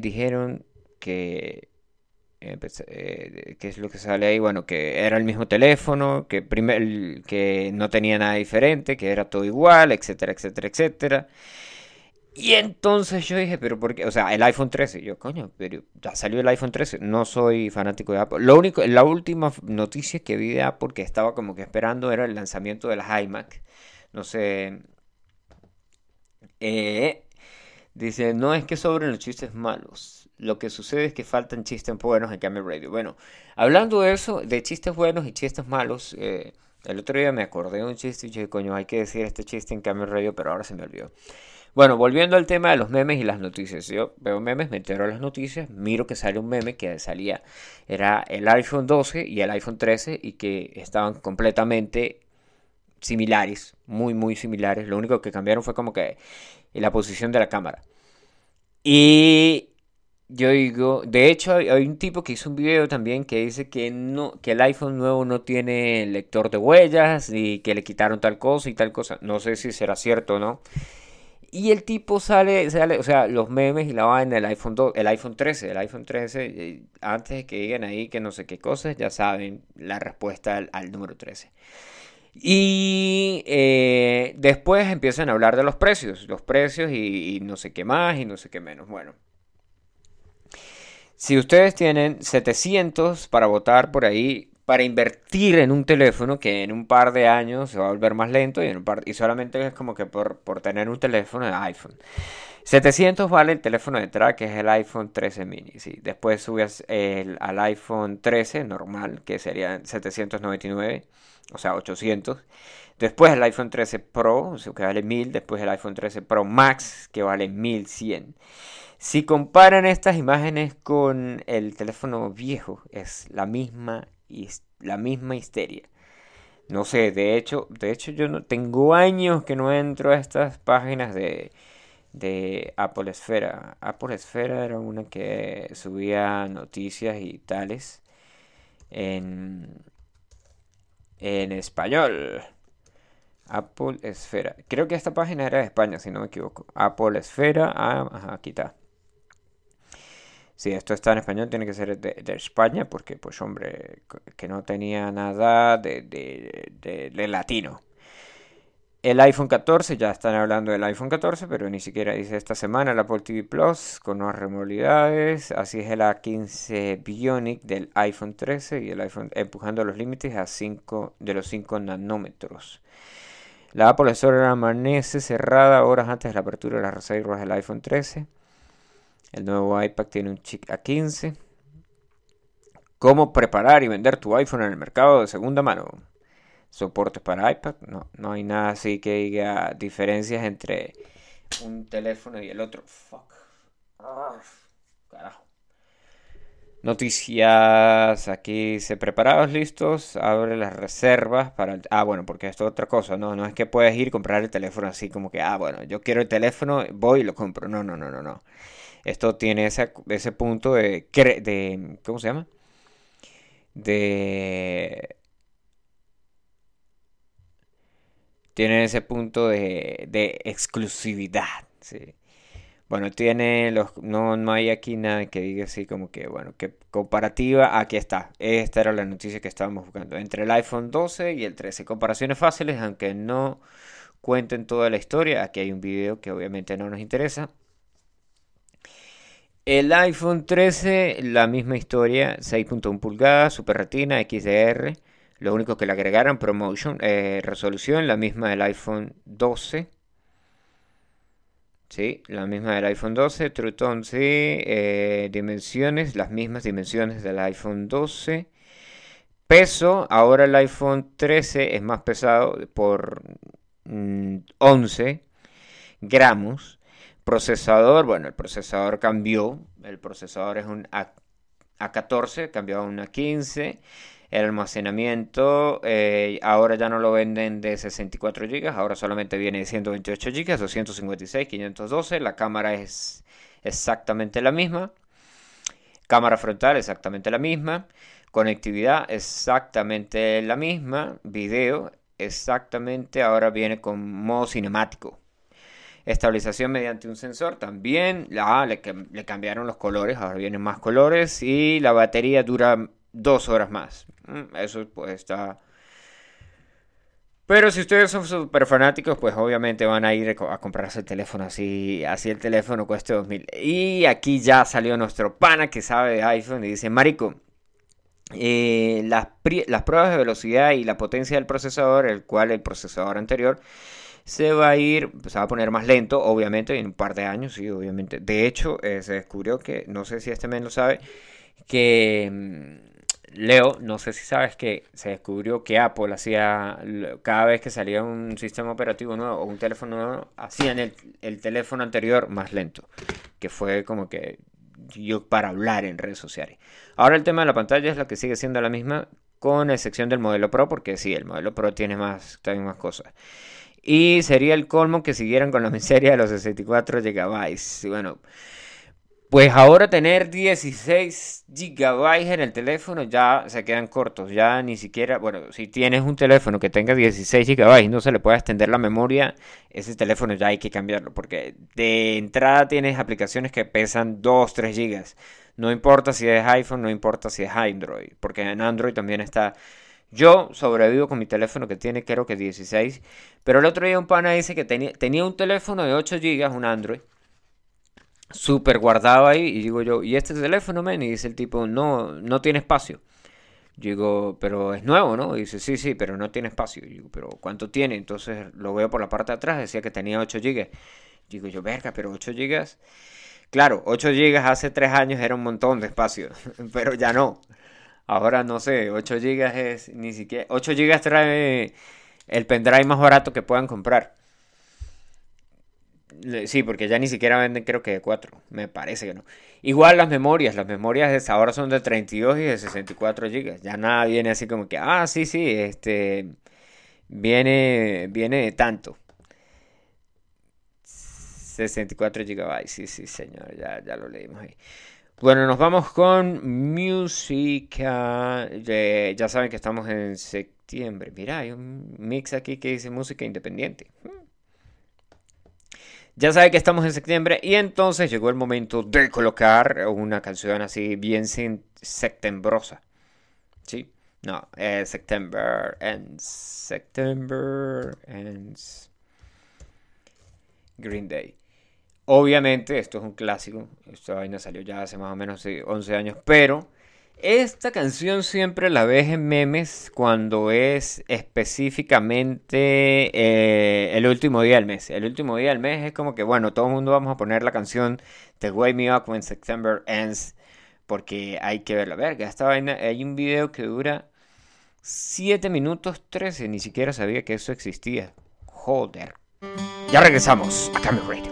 dijeron que eh, ¿Qué es lo que sale ahí? Bueno, que era el mismo teléfono, que, primer, que no tenía nada diferente, que era todo igual, etcétera, etcétera, etcétera. Y entonces yo dije, pero ¿por qué? O sea, el iPhone 13. Yo, coño, pero ya salió el iPhone 13. No soy fanático de Apple. Lo único, la última noticia que vi de Apple que estaba como que esperando era el lanzamiento de las iMac. No sé. Eh, dice, no es que sobren los chistes malos lo que sucede es que faltan chistes buenos en Camera Radio. Bueno, hablando de eso, de chistes buenos y chistes malos, eh, el otro día me acordé de un chiste y dije, coño, hay que decir este chiste en Camera Radio, pero ahora se me olvidó. Bueno, volviendo al tema de los memes y las noticias. Yo veo memes, me entero las noticias, miro que sale un meme que salía, era el iPhone 12 y el iPhone 13 y que estaban completamente similares, muy, muy similares. Lo único que cambiaron fue como que la posición de la cámara. Y yo digo, de hecho hay, un tipo que hizo un video también que dice que no, que el iPhone nuevo no tiene lector de huellas y que le quitaron tal cosa y tal cosa. No sé si será cierto o no. Y el tipo sale, sale, o sea, los memes y la vaina del iPhone 2, el iPhone 13, el iPhone 13, eh, antes de que digan ahí que no sé qué cosas, ya saben la respuesta al, número 13. Y eh, después empiezan a hablar de los precios, los precios y no sé qué más y no sé qué menos. Bueno, si ustedes tienen 700 para votar por ahí, para invertir en un teléfono que en un par de años se va a volver más lento y, solamente es como que por, por tener un teléfono de iPhone. 700 vale el teléfono de detrás, que es el iPhone 13 mini. ¿sí? Después subes al iPhone 13 normal, que sería 799, o sea, 800. Después el iPhone 13 Pro, que vale 1000. Después el iPhone 13 Pro Max, que vale 1100. Si comparan estas imágenes con el teléfono viejo, es la misma, la misma histeria. No sé, de hecho, de hecho yo no tengo años que no entro a estas páginas de, de Apple Esfera. Apple Esfera era una que subía noticias y tales en, en español. Apple Esfera. Creo que esta página era de España, si no me equivoco. Apple Esfera. Ah, ajá, aquí está si esto está en español tiene que ser de, España porque pues hombre que no tenía nada de, latino El iPhone 14, ya están hablando del iPhone 14, pero ni siquiera dice esta semana el Apple TV Plus con nuevas remolidades. Así es el A15 Bionic del iPhone 13 y el iPhone empujando los límites a 5 de los 5 nanómetros. La Apple Store amanece cerrada horas antes de la apertura de las reservas del iPhone 13. El nuevo iPad tiene un chip A15. ¿Cómo preparar y vender tu iPhone en el mercado de segunda mano? soportes para iPad. No, no hay nada así que diga diferencias entre un teléfono y el otro. Fuck. Ah, carajo. Noticias, aquí se preparados, listos, abre las reservas para el... Ah, bueno, porque esto es otra cosa, no, no es que puedes ir a comprar el teléfono así como que, ah, bueno, yo quiero el teléfono, voy y lo compro. No, no, no, no, no. Esto tiene ese, ese punto de, de... ¿Cómo se llama? De tiene ese punto de, de exclusividad. ¿sí? Bueno, tiene los, no, no hay aquí nada que diga así como que, bueno, que comparativa, aquí está. Esta era la noticia que estábamos buscando. Entre el iPhone 12 y el 13. Comparaciones fáciles, aunque no cuenten toda la historia. Aquí hay un video que obviamente no nos interesa. El iPhone 13, la misma historia, 6.1 pulgadas, Super Retina, XDR. Lo único que le agregaron, promotion, eh, resolución, la misma del iPhone 12. Sí, la misma del iPhone 12. True Tone, sí. Eh, dimensiones, las mismas dimensiones del iPhone 12. Peso, ahora el iPhone 13 es más pesado por 11 mm, gramos. Procesador, bueno, el procesador cambió. El procesador es un A, A14, cambió a un A15. El almacenamiento eh, ahora ya no lo venden de 64 GB, ahora solamente viene de 128 GB, 256, 512. La cámara es exactamente la misma. Cámara frontal exactamente la misma. Conectividad exactamente la misma. Video exactamente ahora viene con modo cinemático. Estabilización mediante un sensor también. Le, cambiaron los colores, ahora vienen más colores. Y la batería dura dos horas más. Mm, eso pues está... Pero si ustedes son súper fanáticos, pues obviamente van a ir a comprarse el teléfono así, así el teléfono cueste 2000. Y aquí ya salió nuestro pana que sabe de iPhone y dice, Marico, eh, las, pruebas de velocidad y la potencia del procesador, el cual el procesador anterior se va a ir, se va a poner más lento, obviamente, en un par de años, sí, obviamente. De hecho, eh, se descubrió que, no sé si este men lo sabe, que mm, Leo, no sé si sabes que se descubrió que Apple hacía, cada vez que salía un sistema operativo nuevo o un teléfono nuevo, hacían el, el teléfono anterior más lento, que fue como que yo para hablar en redes sociales. Ahora el tema de la pantalla es lo que sigue siendo la misma, con excepción del modelo Pro, porque sí, el modelo Pro tiene más, tiene más cosas. Y sería el colmo que siguieran con la miseria de los 64 GB. Bueno, pues ahora tener 16 GB en el teléfono ya se quedan cortos, ya ni siquiera, bueno, si tienes un teléfono que tenga 16 GB y no se le puede extender la memoria, ese teléfono ya hay que cambiarlo, porque de entrada tienes aplicaciones que pesan 2, 3 GB. No importa si es iPhone, no importa si es Android, porque en Android también está... Yo sobrevivo con mi teléfono que tiene creo que 16, pero el otro día un pana dice que tenía, tenía un teléfono de 8 GB, un Android, súper guardado ahí. Y digo yo, ¿y este teléfono, men? Y dice el tipo, no, no tiene espacio. digo, pero es nuevo, ¿no? Y dice, sí, sí, pero no tiene espacio. digo, pero ¿cuánto tiene? Entonces lo veo por la parte de atrás, decía que tenía 8 GB. Digo yo, verga, pero 8 GB. Claro, 8 GB hace 3 años era un montón de espacio, pero ya no. Ahora no sé, 8 GB es ni siquiera. 8 GB trae el pendrive más barato que puedan comprar. Sí, porque ya ni siquiera venden creo que de 4, me parece que no. Igual las memorias, las memorias ahora son de 32 y de 64 GB. Ya nada viene así como que, ah, sí, sí, este viene viene tanto. 64 GB, sí, sí, señor, ya, ya lo leímos ahí. Bueno, nos vamos con música. ya saben que estamos en septiembre. Mira, hay un mix aquí que dice música independiente. Ya sabe que estamos en septiembre y entonces llegó el momento de colocar una canción así bien septembrosa. ¿Sí? No, eh, September ends. September ends. Green Day. Obviamente, esto es un clásico. Esta vaina salió ya hace más o menos 11 años. Pero esta canción siempre la ves en memes cuando es específicamente eh, el último día del mes. El último día del mes es como que, bueno, todo el mundo vamos a poner la canción The Wake Me Up When September Ends. Porque hay que ver la verga. Esta vaina, hay un video que dura 7 minutos 13. Ni siquiera sabía que eso existía. Joder. Ya regresamos a Cameo Radio.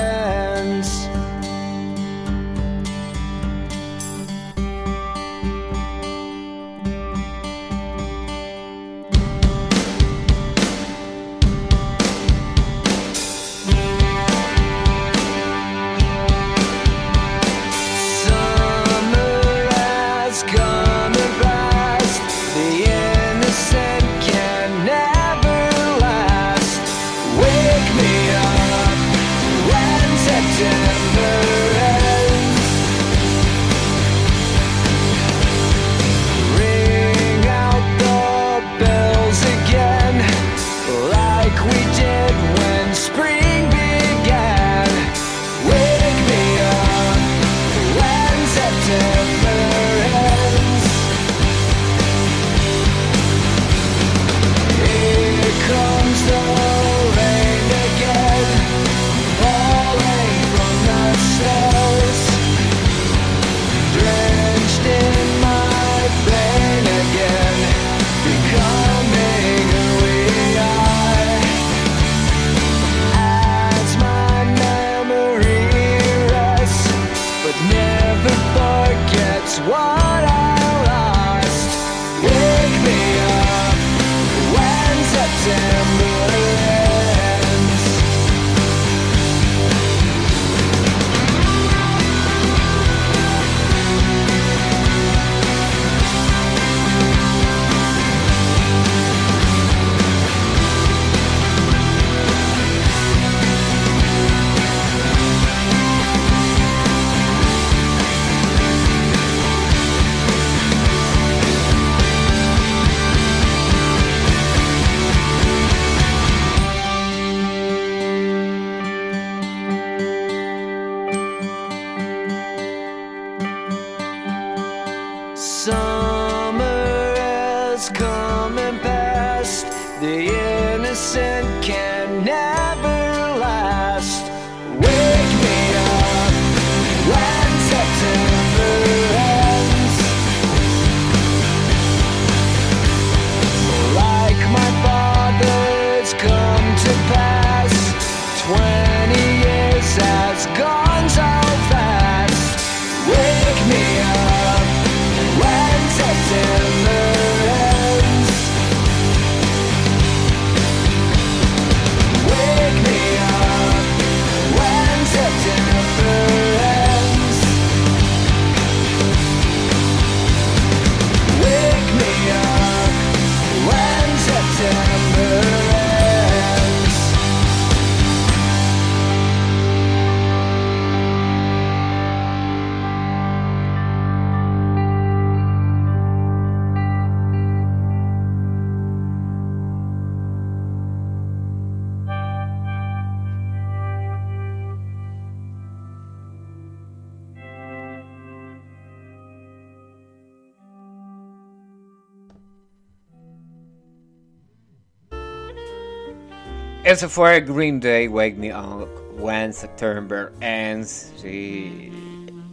Ese fue Green Day, Wake Me Up When September Ends. Sí,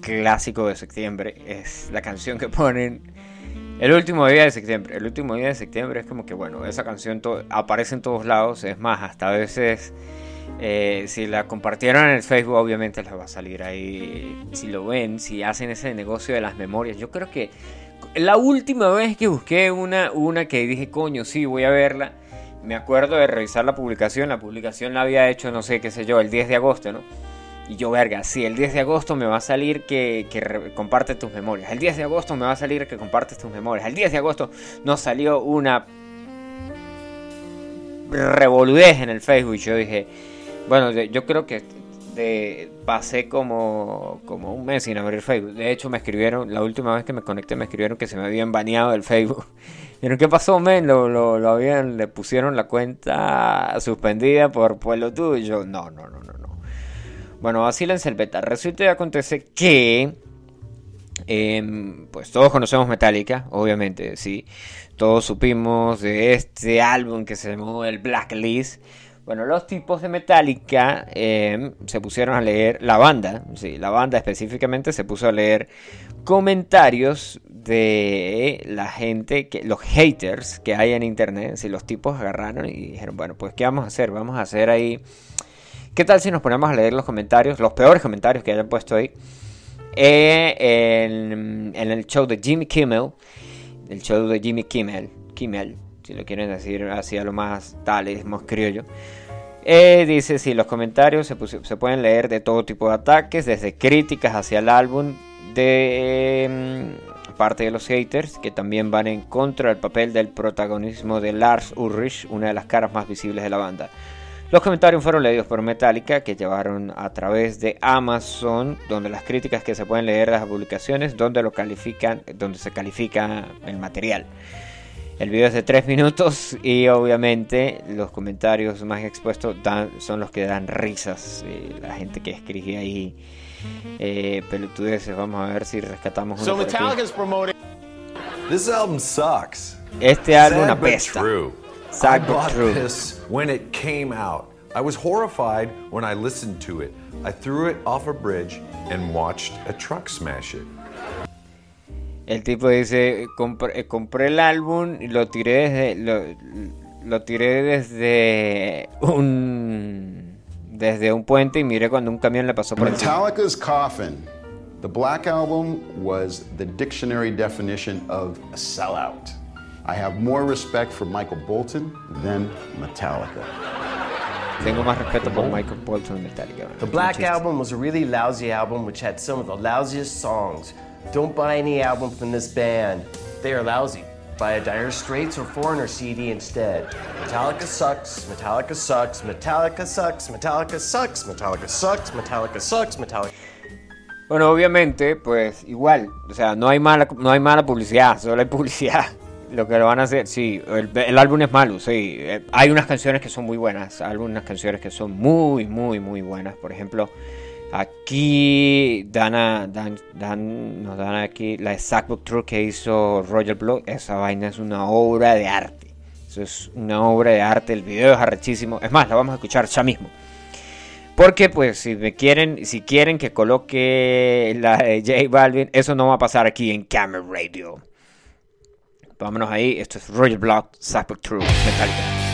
clásico de septiembre. Es la canción que ponen el último día de septiembre. El último día de septiembre es como que, bueno, esa canción aparece en todos lados. Es más, hasta a veces, eh, si la compartieron en el Facebook, obviamente les va a salir ahí. Si lo ven, si hacen ese negocio de las memorias. Yo creo que la última vez que busqué una, una que dije, coño, sí, voy a verla me acuerdo de revisar la publicación, la publicación la había hecho, no sé, qué sé yo, el 10 de agosto, ¿no? Y yo, verga, sí, el 10 de agosto me va a salir que, que comparte tus memorias. El 10 de agosto me va a salir que compartes tus memorias. El 10 de agosto nos salió una revoludez en el Facebook. Yo dije, bueno, yo creo que pasé como, como un mes sin abrir Facebook. De hecho, me escribieron, la última vez que me conecté, me escribieron que se me habían baneado el Facebook. ¿Pero qué pasó, men? Lo, lo, habían, le pusieron la cuenta suspendida por pueblo tuyo. No, no, no, no, no. Bueno, así la el beta. Resulta y acontece que. Em, pues todos conocemos Metallica, obviamente, sí. Todos supimos de este álbum que se llamó el Blacklist. Bueno, los tipos de Metallica em, se pusieron a leer, la banda, sí, la banda específicamente se puso a leer comentarios de la gente, que, los haters que hay en internet, si los tipos agarraron y dijeron, bueno, pues ¿qué vamos a hacer? Vamos a hacer ahí... ¿Qué tal si nos ponemos a leer los comentarios, los peores comentarios que hayan puesto ahí? Eh, en, el show de Jimmy Kimmel, el show de Jimmy Kimmel, Kimmel, si lo quieren decir así a lo más tal, más criollo. Eh, dice, si los comentarios se, se, pueden leer de todo tipo de ataques, desde críticas hacia el álbum, de em, parte de los haters que también van en contra del papel del protagonismo de Lars Ulrich, una de las caras más visibles de la banda. Los comentarios fueron leídos por Metallica, que llevaron a través de Amazon, donde las críticas que se pueden leer las publicaciones, donde lo califican, donde se califica el material. El video es de 3 minutos y obviamente los comentarios más expuestos son los que dan risas. Eh, la gente que escribe ahí eh, pelotudeces. Vamos a ver si rescatamos uno por This album sucks. Este álbum apesta. Sad but true. this when it came out. I was horrified when I listened to it. I threw it off a bridge and watched a truck smash it. El tipo dice, compré, eh, compré el álbum y lo tiré desde lo, lo tiré desde un desde un puente y miré cuando un camión le pasó por Metallica's Coffin. The Black Album was the dictionary definition of a sellout. I have more respect for Michael Bolton than Metallica. Tengo más respeto por Michael Bolton y Metallica. The Black Album was a really lousy album which had some of the lousiest songs. Don't buy any album from this band. They are lousy. Bueno, obviamente, pues igual, o sea, no hay mala, no hay mala publicidad, solo hay publicidad. Lo que lo van a hacer, sí, el, el álbum es malo, sí. Eh, hay unas canciones que son muy buenas, algunas canciones que son muy, muy, muy buenas. Por ejemplo, Aquí dan, dan, nos dan aquí la exact book True que hizo Roger Blood. Esa vaina es una obra de arte. Eso es una obra de arte. El video es arrechísimo. Es más, la vamos a escuchar ya mismo. Porque pues si me quieren, si quieren que coloque la de J Balvin, eso no va a pasar aquí en Camera Radio. Vámonos ahí. Esto es Roger Block, Book True, Metallica.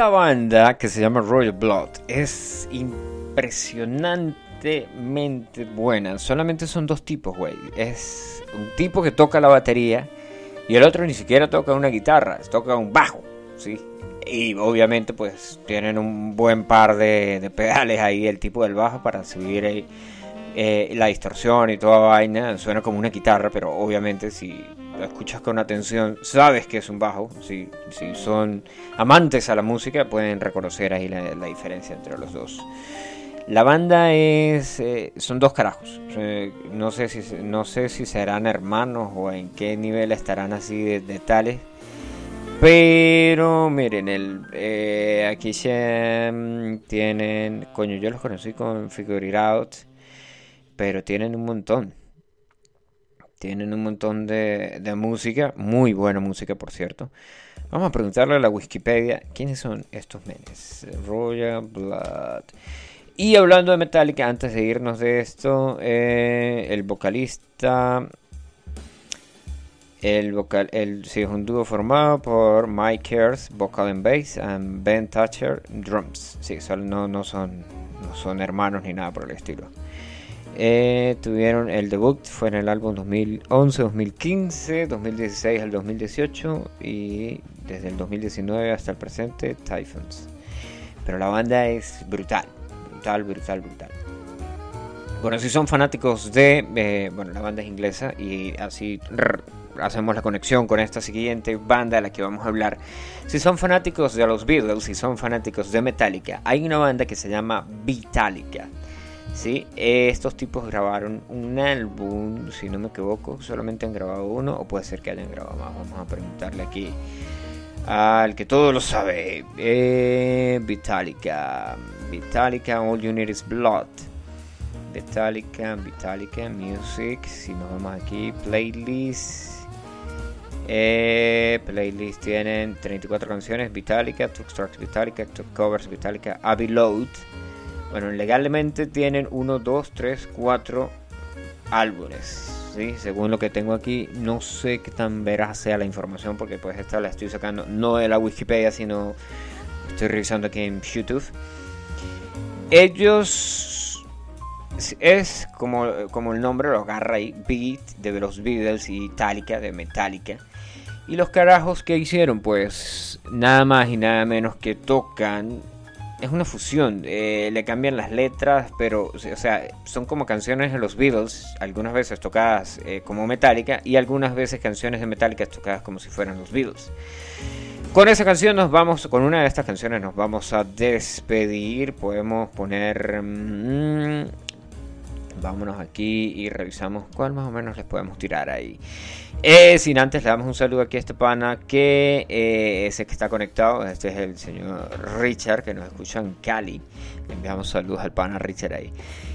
Esta banda que se llama Royal Blood es impresionantemente buena. Solamente son dos tipos, güey. Es un tipo que toca la batería y el otro ni siquiera toca una guitarra, toca un bajo, ¿sí? Y obviamente pues tienen un buen par de, pedales ahí, el tipo del bajo para subir eh, la distorsión y toda vaina. Suena como una guitarra, pero obviamente si escuchas con atención sabes que es un bajo. Si, si son amantes a la música pueden reconocer ahí la, diferencia entre los dos. La banda es. eh, son dos carajos. Eh, no, sé si, no sé si serán hermanos o en qué nivel estarán así de, tales. Pero miren, el, eh, aquí mm, tienen. Coño, yo los conocí con Figure It Out. Pero tienen un montón. Tienen un montón de, música. Muy buena música, por cierto. Vamos a preguntarle a la Wikipedia quiénes son estos menes. Royal Blood. Y hablando de Metallica, antes de irnos de esto, eh, el vocalista. El vocal, el, sí, es un dúo formado por Mike Kears, vocal and bass, and Ben Thatcher, drums. Sí, son, no, no, son, no son hermanos ni nada por el estilo. Eh, tuvieron el debut, fue en el álbum 2011, 2015, 2016 al 2018 y desde el 2019 hasta el presente, Typhoons. Pero la banda es brutal, brutal, brutal, brutal. Bueno, si son fanáticos de, eh, bueno, la banda es inglesa y así rrr, hacemos la conexión con esta siguiente banda de la que vamos a hablar. Si son fanáticos de los Beatles, si son fanáticos de Metallica, hay una banda que se llama Vitalica. ¿Sí? Estos tipos grabaron un álbum, si no me equivoco, solamente han grabado uno o puede ser que hayan grabado más. Vamos a preguntarle aquí al que todo lo sabe. Eh, Vitalica, Vitalica, All You Need Is Blood. Vitalica, Vitalica, Music. Si nos vamos aquí, playlist. Eh, playlist tienen 34 canciones. Vitalica, Took Start Vitalica, Took Covers Vitalica, Abbey Load. Bueno, legalmente tienen 1, 2, 3, 4 álbumes. ¿sí? Según lo que tengo aquí, no sé qué tan veraz sea la información porque pues esta la estoy sacando no de la Wikipedia, sino estoy revisando aquí en YouTube. Ellos es como, como el nombre lo agarra ahí, Beat de los Beatles y Metallica de Metallica. Y los carajos que hicieron, pues nada más y nada menos que tocan es una fusión. eh, le cambian las letras, pero, o sea, son como canciones de los Beatles, algunas veces tocadas eh, como Metallica y algunas veces canciones de Metallica tocadas como si fueran los Beatles. Con esa canción nos vamos, con una de estas canciones nos vamos a despedir. Podemos poner. mm, vámonos aquí y revisamos cuál más o menos les podemos tirar ahí. Eh, sin antes le damos un saludo aquí a este pana que eh, ese que está conectado. Este es el señor Richard que nos escucha en Cali. Le enviamos saludos al pana Richard ahí.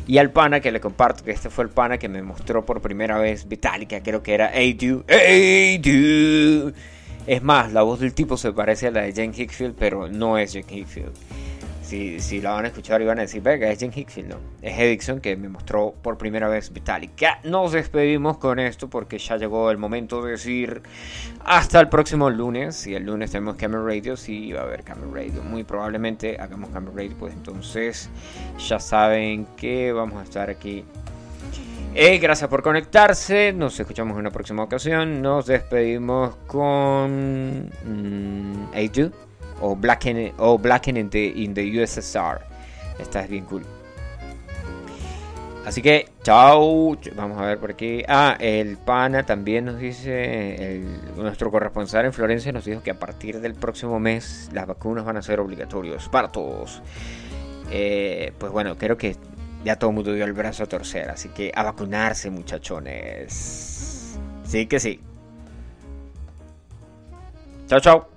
Y al pana que le comparto que este fue el pana que me mostró por primera vez Vitalica. Creo que era Hey Du. Hey Du. Es más, la voz del tipo se parece a la de Jane Hickfield, pero no es Jane Hickfield. Si, si la van a escuchar y van a decir, venga, es Jane Hickfield, no. Es Edison que me mostró por primera vez Metallica. Nos despedimos con esto porque ya llegó el momento de decir hasta el próximo lunes. Si el lunes tenemos Camera Radio, sí va a haber Camera Radio. Muy probablemente hagamos Camera Radio, pues entonces ya saben que vamos a estar aquí eh, gracias por conectarse. Nos escuchamos en una próxima ocasión. Nos despedimos con mm, A2 o Blacken o Blacken in the, in the USSR. Esta es bien cool. Así que, chao. Vamos a ver por aquí. Ah, el pana también nos dice, nuestro corresponsal en Florencia nos dijo que a partir del próximo mes las vacunas van a ser obligatorios para todos. Eh, pues bueno, creo que ya todo el mundo dio el brazo a torcer, así que a vacunarse, muchachones. Sí que sí. Chao, chao.